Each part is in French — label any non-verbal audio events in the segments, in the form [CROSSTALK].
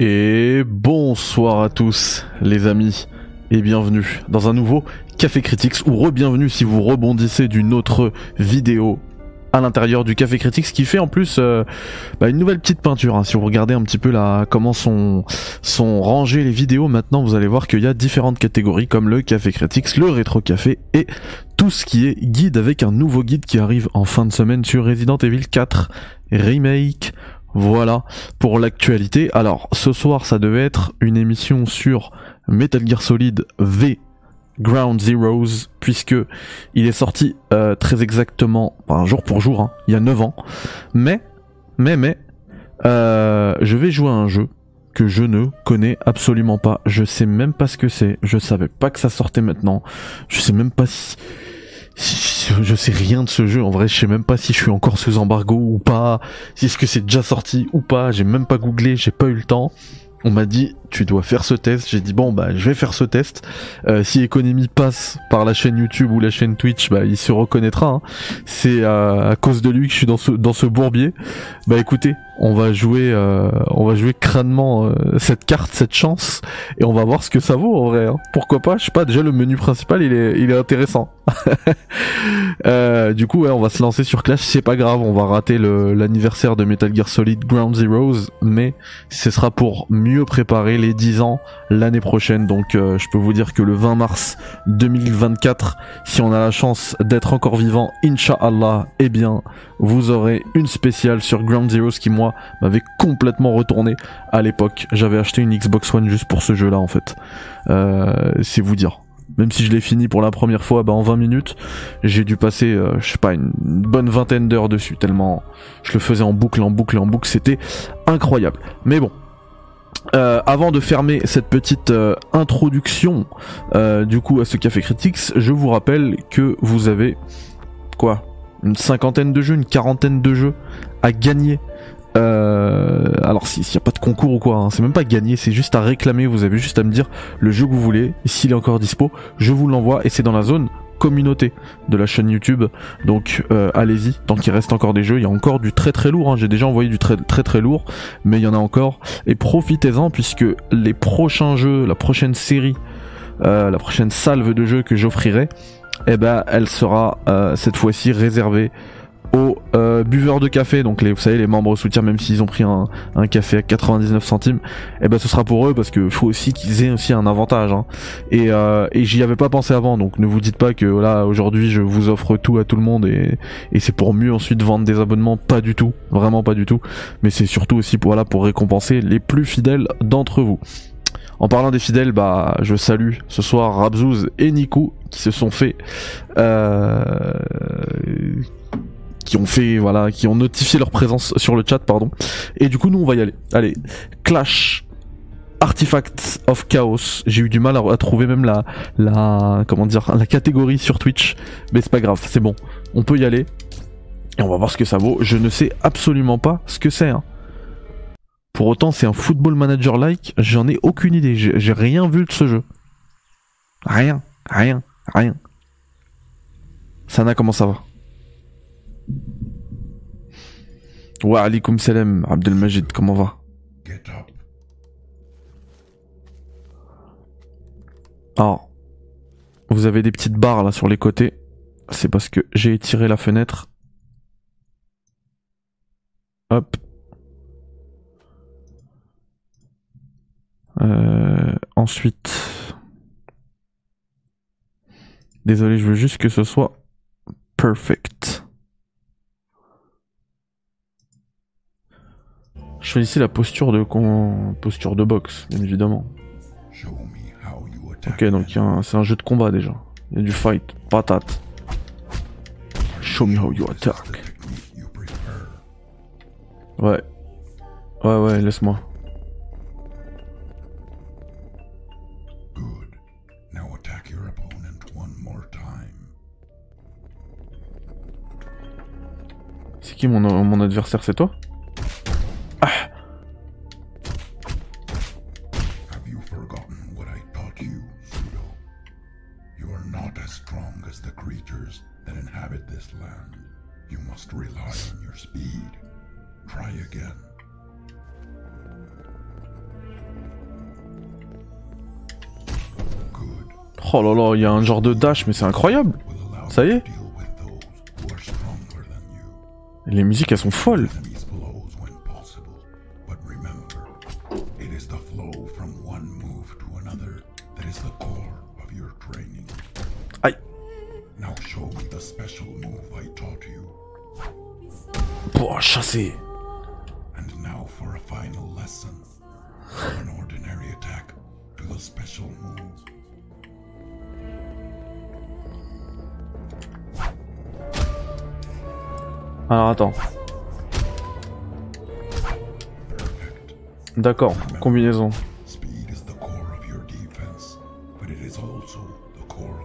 Et bonsoir à tous les amis et bienvenue dans un nouveau Café Critics ou re-bienvenue si vous rebondissez d'une autre vidéo à l'intérieur du Café Critics qui fait en plus euh, bah, une nouvelle petite peinture. hein. Si vous regardez un petit peu là comment sont, sont rangées les vidéos maintenant vous allez voir qu'il y a différentes catégories comme le Café Critics, le Rétro Café et tout ce qui est guide avec un nouveau guide qui arrive en fin de semaine sur Resident Evil 4 Remake. Voilà pour l'actualité. Alors ce soir ça devait être une émission sur Metal Gear Solid V Ground Zeroes puisque il est sorti euh, très exactement, enfin, jour pour jour, hein, il y a 9 ans. Mais, mais, mais, euh, je vais jouer à un jeu que je ne connais absolument pas. Je sais même pas ce que c'est. Je savais pas que ça sortait maintenant. Je sais même pas si- je sais rien de ce jeu en vrai je sais même pas si je suis encore sous embargo ou pas si est-ce que c'est déjà sorti ou pas j'ai même pas googlé j'ai pas eu le temps. On m'a dit tu dois faire ce test j'ai dit bon bah je vais faire ce test Euh, si Economy passe par la chaîne YouTube ou la chaîne Twitch bah il se reconnaîtra hein. c'est à cause de lui que je suis dans ce dans ce bourbier bah écoutez on va jouer euh, on va jouer crânement euh, cette carte cette chance et on va voir ce que ça vaut en vrai hein. pourquoi pas? Je sais pas déjà le menu principal il est il est intéressant [LAUGHS] du coup, ouais, on va se lancer sur Clash. C'est pas grave, on va rater l'anniversaire de Metal Gear Solid Ground Zeroes, mais ce sera pour mieux préparer les 10 ans l'année prochaine. Donc, euh, je peux vous dire que le 20 mars 2024, si on a la chance d'être encore vivant, Inch'Allah, eh bien, vous aurez une spéciale sur Ground Zeroes qui, moi, m'avait complètement retourné à l'époque. J'avais acheté une Xbox One juste pour ce jeu-là, en fait. Euh, c'est vous dire. Même si je l'ai fini pour la première fois bah, en 20 minutes, j'ai dû passer, euh, je sais pas, une bonne vingtaine d'heures dessus, tellement je le faisais en boucle, en boucle, en boucle, c'était incroyable. Mais bon. Euh, avant de fermer cette petite euh, introduction euh, du coup à ce café critiques, je vous rappelle que vous avez quoi une cinquantaine de jeux, une quarantaine de jeux à gagner. Alors si- s'il n'y a pas de concours ou quoi, hein, c'est même pas gagner, c'est juste à réclamer. Vous avez juste à me dire le jeu que vous voulez, s'il est encore dispo, je vous l'envoie et c'est dans la zone communauté de la chaîne YouTube. Donc euh, allez-y, tant qu'il reste encore des jeux, il y a encore du très très lourd. hein. J'ai déjà envoyé du très très très lourd, mais il y en a encore. Et profitez-en puisque les prochains jeux, la prochaine série, euh, la prochaine salve de jeux que j'offrirai, eh ben elle sera euh, cette fois-ci réservée aux euh, buveurs de café, donc les, vous savez les membres soutiens, même s'ils ont pris un, un café à 99 centimes, eh ben ce sera pour eux parce que faut aussi qu'ils aient aussi un avantage. hein. Et, euh, et j'y avais pas pensé avant, donc ne vous dites pas que là aujourd'hui je vous offre tout à tout le monde et, et c'est pour mieux ensuite vendre des abonnements, pas du tout, vraiment pas du tout. Mais c'est surtout aussi pour, voilà, pour récompenser les plus fidèles d'entre vous. En parlant des fidèles, bah je salue ce soir Rabzouz et Nico qui se sont fait euh, qui ont fait voilà, qui ont notifié leur présence sur le chat pardon. Et du coup nous on va y aller. Allez, Clash Artifacts of Chaos. J'ai eu du mal à, trouver même la la comment dire la catégorie sur Twitch, mais c'est pas grave, c'est bon. On peut y aller. Et on va voir ce que ça vaut. Je ne sais absolument pas ce que c'est. hein. Pour autant, c'est un football manager like. J'en ai aucune idée. J'ai rien vu de ce jeu. Rien, rien, rien. Sana, comment ça va? Wa alaikum salam, Abdelmajid, comment va? Alors, vous avez des petites barres là sur les côtés. C'est parce que j'ai étiré la fenêtre. Hop. Euh, ensuite. Désolé, je veux juste que ce soit perfect. Je choisissais la posture de con... posture de boxe, bien évidemment. Ok, donc un- c'est un jeu de combat déjà. Il y a du fight, patate. Show me how you attack. Ouais. Ouais, ouais, laisse-moi. C'est qui mon, mon adversaire? C'est toi? Oh là là, il y a un genre de dash, mais c'est incroyable. Ça y est. Les musiques, elles sont folles.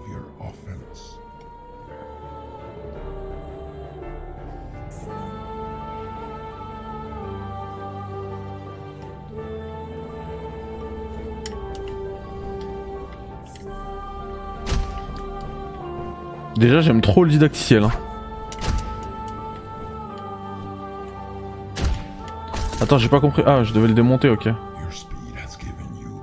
Your offense. Déjà, j'aime trop le didacticiel. hein. Attends, j'ai pas compris. Ah, je devais le démonter, ok. Your speed has given you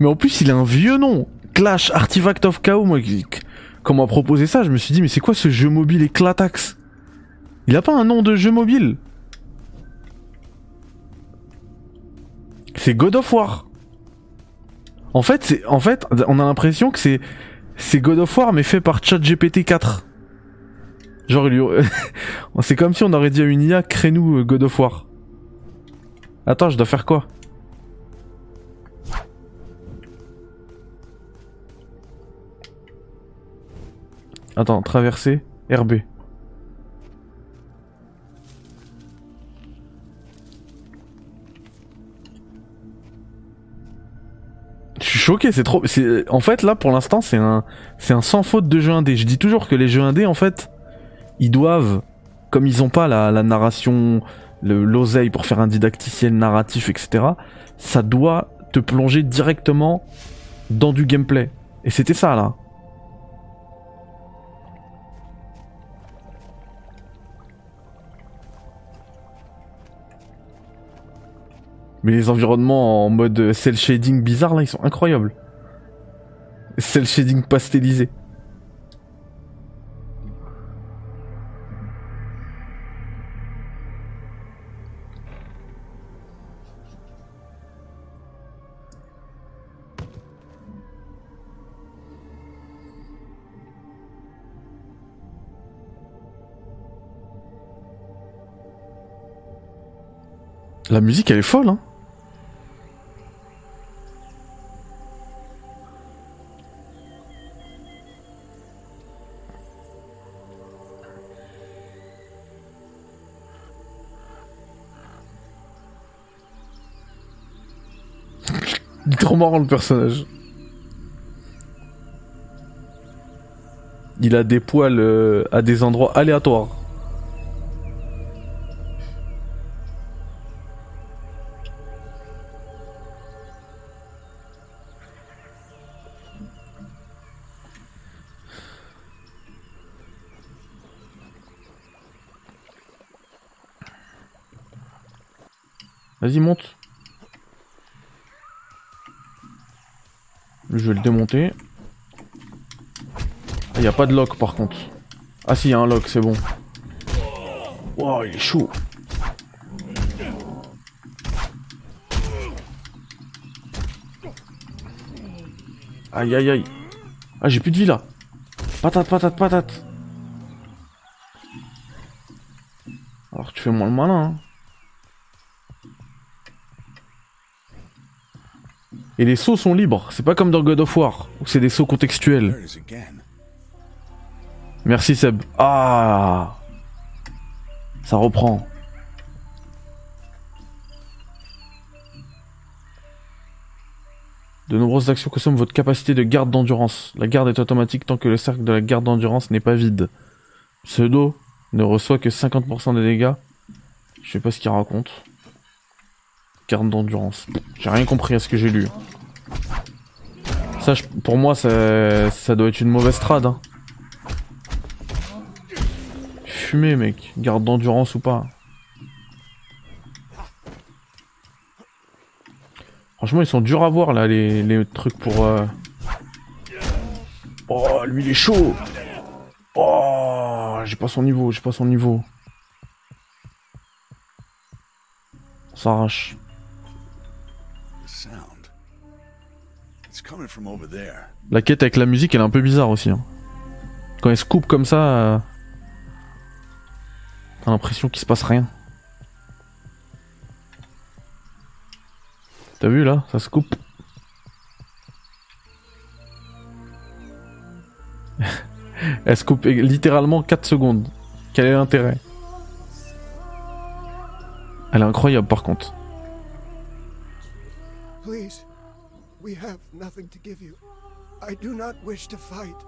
Mais en plus, il a un vieux nom. Clash Artifact of Chaos. Moi, quand m'a proposé ça, je me suis dit, mais c'est quoi ce jeu mobile éclatax? Il a pas un nom de jeu mobile? C'est God of War. En fait, c'est, en fait, on a l'impression que c'est, c'est God of War mais fait par ChatGPT 4. Genre, il [LAUGHS] c'est comme si on aurait dit à une IA, crée-nous euh, God of War. Attends, je dois faire quoi? Attends, traverser, RB. Je suis choqué, c'est trop. En fait, là, pour l'instant, c'est un, sans faute de jeu indé. Je dis toujours que les jeux indés, en fait, ils doivent, comme ils ont pas la, la narration, le l'oseille pour faire un didacticiel narratif, etc. Ça doit te plonger directement dans du gameplay. Et c'était ça là. Mais les environnements en mode cel shading bizarre là, ils sont incroyables. Cel shading pastelisé. La musique elle est folle hein. Le personnage. Il a des poils euh, à des endroits aléatoires. Vas-y, monte. Je vais le démonter. Il n'y a pas de lock par contre. Ah si, il y a un lock, c'est bon. Wow, il est chaud. Aïe aïe aïe. Ah, j'ai plus de vie là. Patate, patate, patate. Alors tu fais moins le malin. Hein. Et les sauts sont libres, c'est pas comme dans God of War, où c'est des sauts contextuels. Merci Seb. Ah Ça reprend. De nombreuses actions consomment votre capacité de garde d'endurance. La garde est automatique tant que le cercle de la garde d'endurance n'est pas vide. Pseudo ne reçoit que 50% des dégâts. Je sais pas ce qu'il raconte. Garde d'endurance. J'ai rien compris à ce que j'ai lu. Ça, pour moi, ça, ça doit être une mauvaise trad. Hein. Fumé, mec. Garde d'endurance ou pas. Franchement, ils sont durs à voir là, les, trucs pour. euh, Oh, lui il est chaud! Oh, j'ai pas son niveau, j'ai pas son niveau. S'arrache. La quête avec la musique, elle est un peu bizarre aussi. hein. Quand elle se coupe comme ça, euh, t'as l'impression qu'il se passe rien. T'as vu là? Ça se coupe. [LAUGHS] elle se coupe littéralement 4 secondes. Quel est l'intérêt? Elle est incroyable par contre. Please, we have nothing to give you. I do not wish to fight.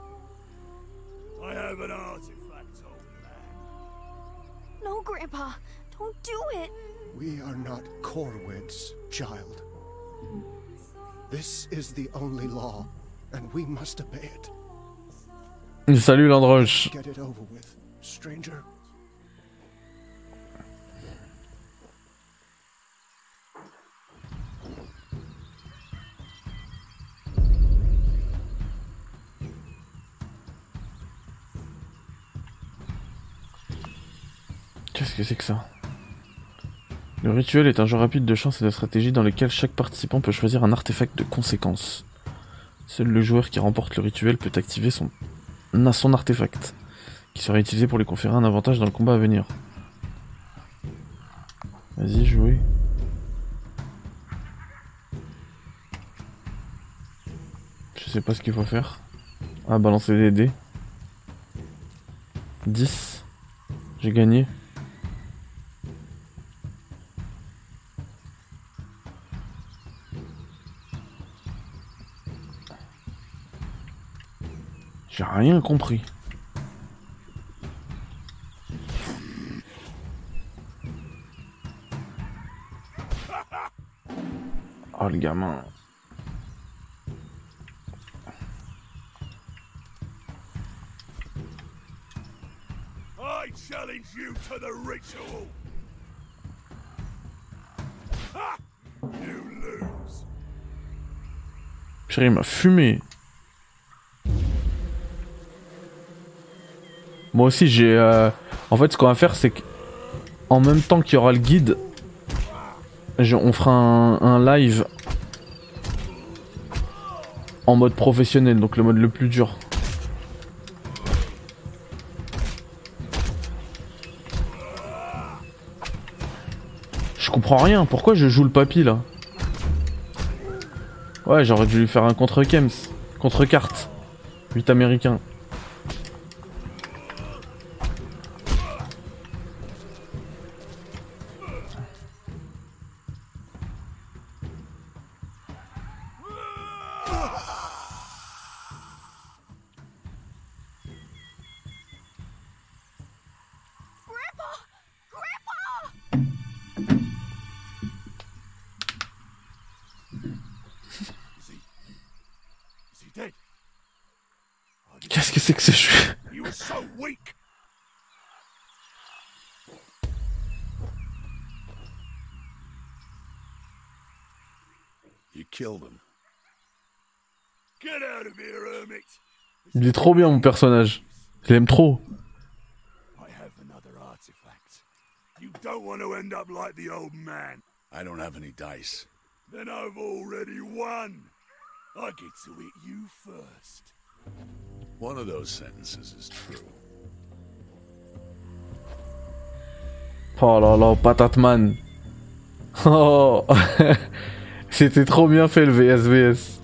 I have an artifact, old man. No, Grandpa, don't do it. We are not Corwid's child. This is the only law, and we must obey it. Salut Landroche. Get it over with, stranger. Que c'est que ça Le rituel est un jeu rapide de chance et de stratégie dans lequel chaque participant peut choisir un artefact de conséquence. Seul le joueur qui remporte le rituel peut activer son, son artefact, qui sera utilisé pour lui conférer un avantage dans le combat à venir. Vas-y, jouez. Je sais pas ce qu'il faut faire. Ah, balancer des dés. 10. J'ai gagné. J'ai rien compris. Oh le gamin. I challenge you to the ritual. Ha! You lose. Purée, il m'a fumé. Moi aussi, j'ai. euh, En fait, ce qu'on va faire, c'est que. En même temps qu'il y aura le guide, on fera un, live en mode professionnel, donc le mode le plus dur. Je comprends rien, pourquoi je joue le papy là? Ouais, j'aurais dû lui faire un contre Kems, contre carte. 8 américains. Il est trop bien mon personnage. Je l'aime trop. I have another artifact. You don't want to end up like the old man. I don't have any dice. Then I've already won. I get to hit you first. One of those sentences is true. Oh là là, Patatman. [LAUGHS] Oh [LAUGHS] C'était trop bien fait le VSVS.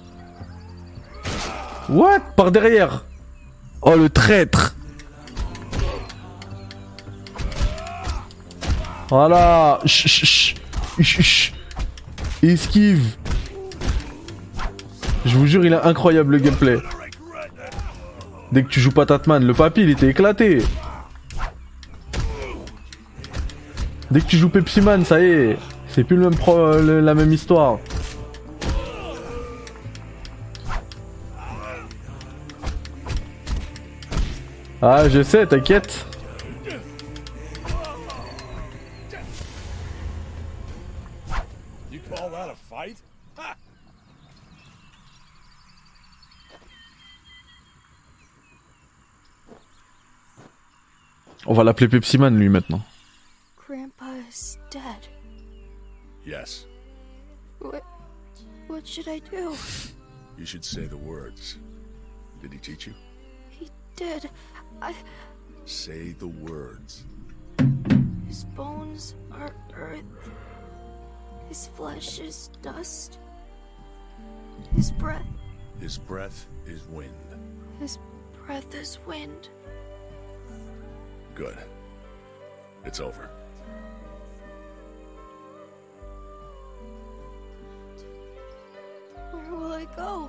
What? Par derrière Oh le traître Voilà Chut, chut, chut. Esquive Je vous jure, il est incroyable le gameplay. Dès que tu joues pas Tatman, le papy il était éclaté. Dès que tu joues Pepsi Man, ça y est, c'est plus le même pro- la même histoire. Ah, je sais, t'inquiète. You call that a fight? Ha! On va l'appeler Pepsi Man lui maintenant. Grandpa is dead. Yes, What, what should I do? you should say the words. Did he teach you? He did. I. Say the words. His bones are earth. His flesh is dust. His breath. His breath is wind. His breath is wind. Good. It's over. Where will I go?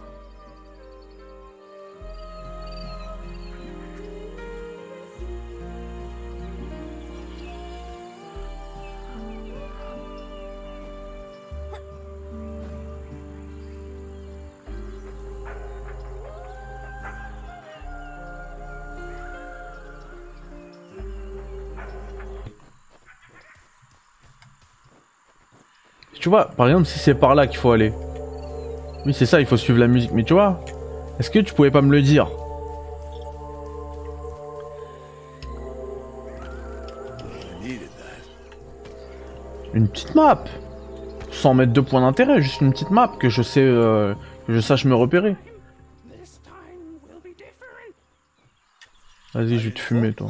Tu vois, par exemple, si c'est par là qu'il faut aller. Oui, c'est ça, il faut suivre la musique. Mais tu vois, est-ce que tu pouvais pas me le dire? Une petite map Sans mettre de points d'intérêt, juste une petite map que je sais, euh, que je sache me repérer. Vas-y, je vais te fumer, toi.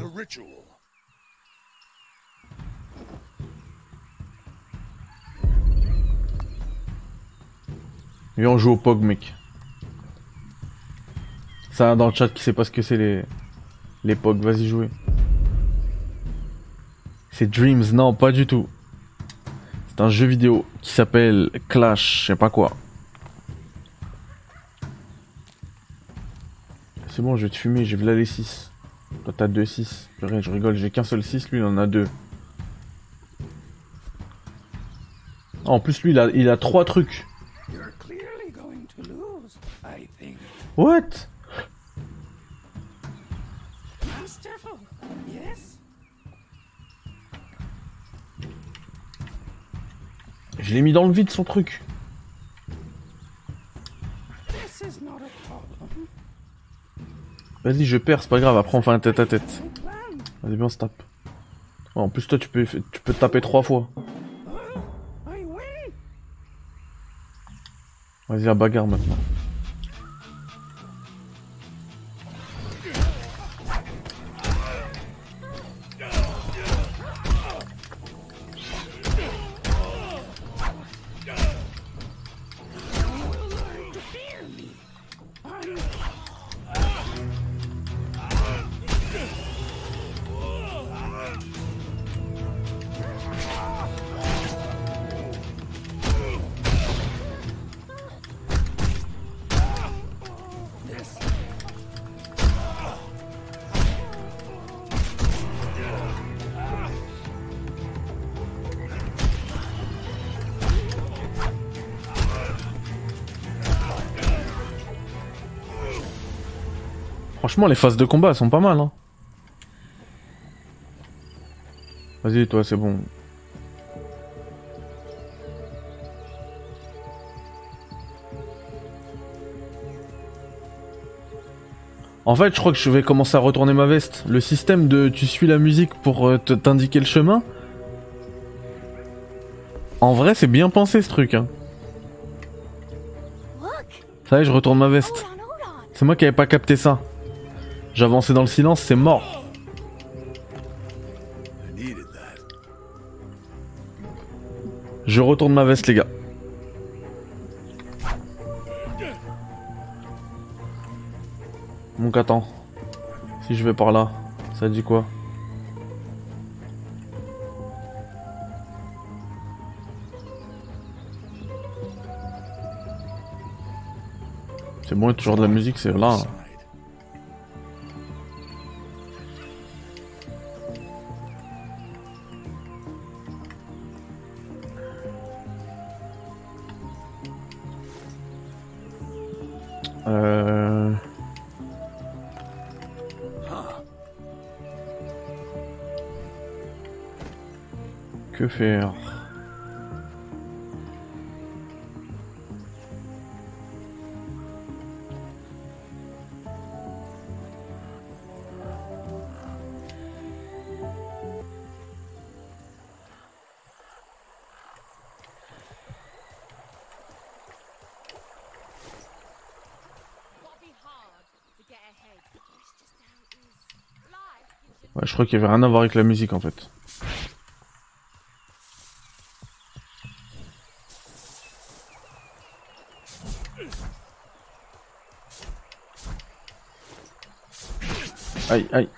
Viens, on joue au POG, mec. Ça, dans le chat, qui sait pas ce que c'est les... POG, vas-y, jouer. C'est Dreams, non, pas du tout. C'est un jeu vidéo qui s'appelle Clash, je sais pas quoi. C'est bon, je vais te fumer, j'ai vu là les 6. Toi, t'as 2 6. Purée, Je rigole, j'ai qu'un seul 6, lui, il en a 2. En plus, lui, il a, il a 3 trucs. You're clearly going to lose, I think. What? Masterful, yes? Je l'ai mis dans le vide son truc. Vas-y, je perds, c'est pas grave, après on fait un tête à tête. Vas-y, bien, on se tape. En plus, toi, tu peux, tu peux te taper trois fois. Vas-y, à bagarre maintenant. Franchement, les phases de combat, elles sont pas mal, hein. Vas-y, toi, c'est bon. En fait, je crois que je vais commencer à retourner ma veste. Le système de tu suis la musique pour euh, t'indiquer le chemin. En vrai, c'est bien pensé ce truc. Hein. Ça y est, je retourne ma veste. C'est moi qui avais pas capté ça. J'avançais dans le silence, c'est mort. Je retourne ma veste, les gars. Donc attends. Si je vais par là, ça dit quoi? C'est bon, toujours de la musique, c'est là. Side. Faire je crois qu'il y avait rien à voir avec la musique en fait. Aïe, aïe.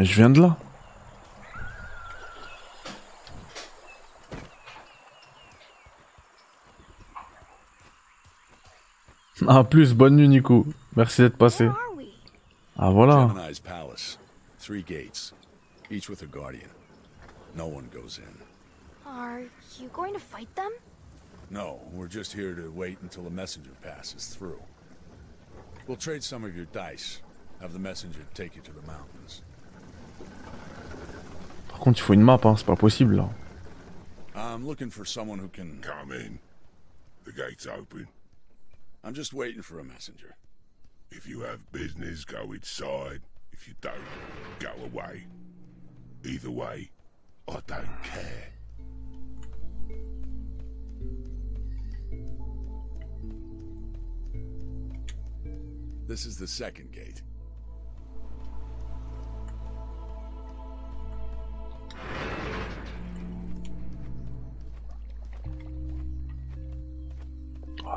Mais je viens de là. [LAUGHS] Ah, plus, bonne nuit, Nico. Merci d'être passé. Ah, voilà. Gemini's palace. Three gates, each with a guardian. No one goes in. Are you going to fight them? No, we're just here to wait until the messenger passes through. We'll trade some of your dice. Have the messenger take you to the mountains. Par contre, il faut une map, hein. C'est pas possible, là. I'm looking for someone who can. Come in. The gate's open. I'm just waiting for a messenger. If you have business, go inside. If you don't, go away. Either way, I don't care. This is the second gate.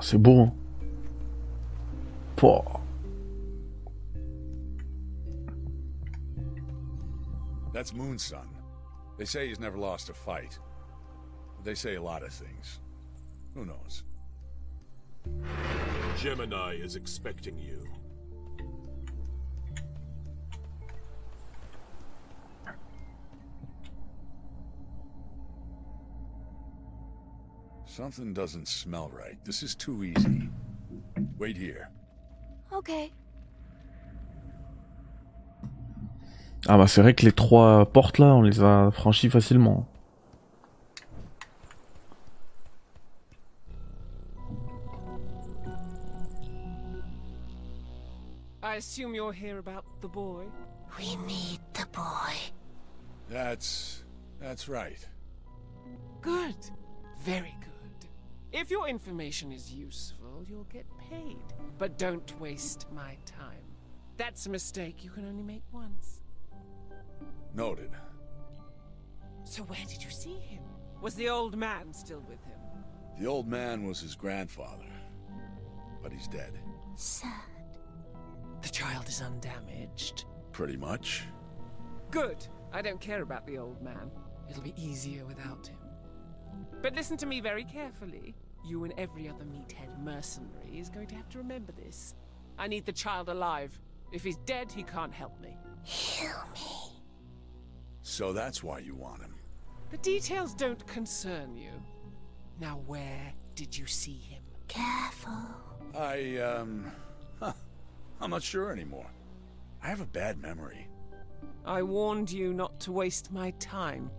C'est beau, hein. Pouah. That's Moonsun. They say he's never lost a fight. They say a lot of things. Who knows? Gemini is expecting you. Something doesn't smell right. This is too easy. Wait here. Okay. Ah bah c'est vrai que les trois portes là, on les a franchies facilement. I assume you're here about the boy. We need the boy. That's. that's right. Good. Very good. If your information is useful, you'll get paid. But don't waste my time. That's a mistake you can only make once. Noted. So where did you see him? Was the old man still with him? The old man was his grandfather, but he's dead. Sad. The child is undamaged. Pretty much. Good. I don't care about the old man. It'll be easier without him. But listen to me very carefully. You and every other meathead mercenary is going to have to remember this. I need the child alive. If he's dead, he can't help me. Heal me. So that's why you want him. The details don't concern you. Now, where did you see him? Careful. I, um. Huh, I'm not sure anymore. I have a bad memory. I warned you not to waste my time.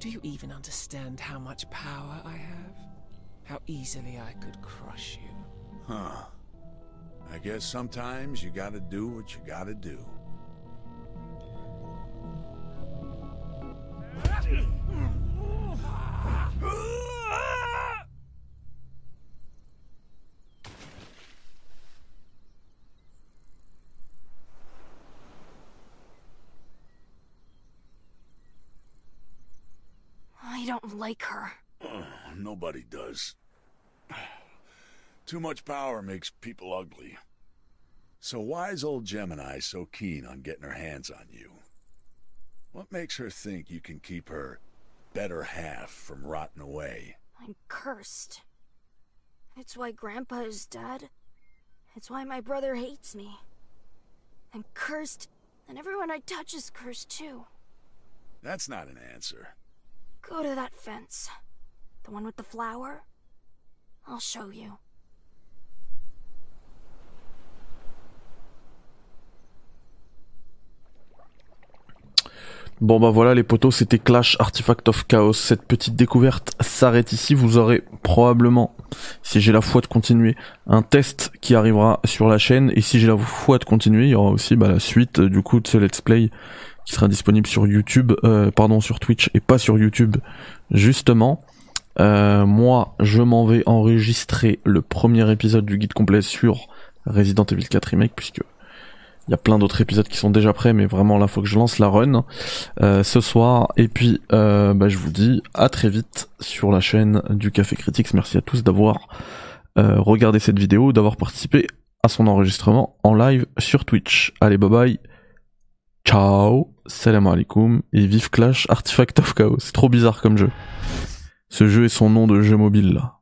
Do you even understand how much power I have? How easily I could crush you? Huh. I guess sometimes you gotta do what you gotta do. [LAUGHS] don't like her. Oh, nobody does. Too much power makes people ugly. So why is old Gemini so keen on getting her hands on you? What makes her think you can keep her better half from rotting away? I'm cursed. It's why Grandpa is dead. It's why my brother hates me. I'm cursed, and everyone I touch is cursed too. That's not an answer. Go to that fence. The one with the flower? I'll show you. Bon bah voilà les potos, c'était Clash Artifact of Chaos. Cette petite découverte s'arrête ici. Vous aurez probablement, si j'ai la foi de continuer, un test qui arrivera sur la chaîne. Et si j'ai la foi de continuer, il y aura aussi bah, la suite du coup de ce let's play qui sera disponible sur YouTube, euh, pardon sur Twitch et pas sur YouTube justement. Euh, moi, je m'en vais enregistrer le premier épisode du guide complet sur Resident Evil 4 Remake puisque il y a plein d'autres épisodes qui sont déjà prêts, mais vraiment là faut que je lance la run euh, ce soir. Et puis euh, bah, je vous dis à très vite sur la chaîne du Café Critics. Merci à tous d'avoir euh, regardé cette vidéo, d'avoir participé à son enregistrement en live sur Twitch. Allez bye bye. Ciao, salam alaikum et vive Clash Artifact of Chaos. C'est trop bizarre comme jeu. Ce jeu est son nom de jeu mobile là.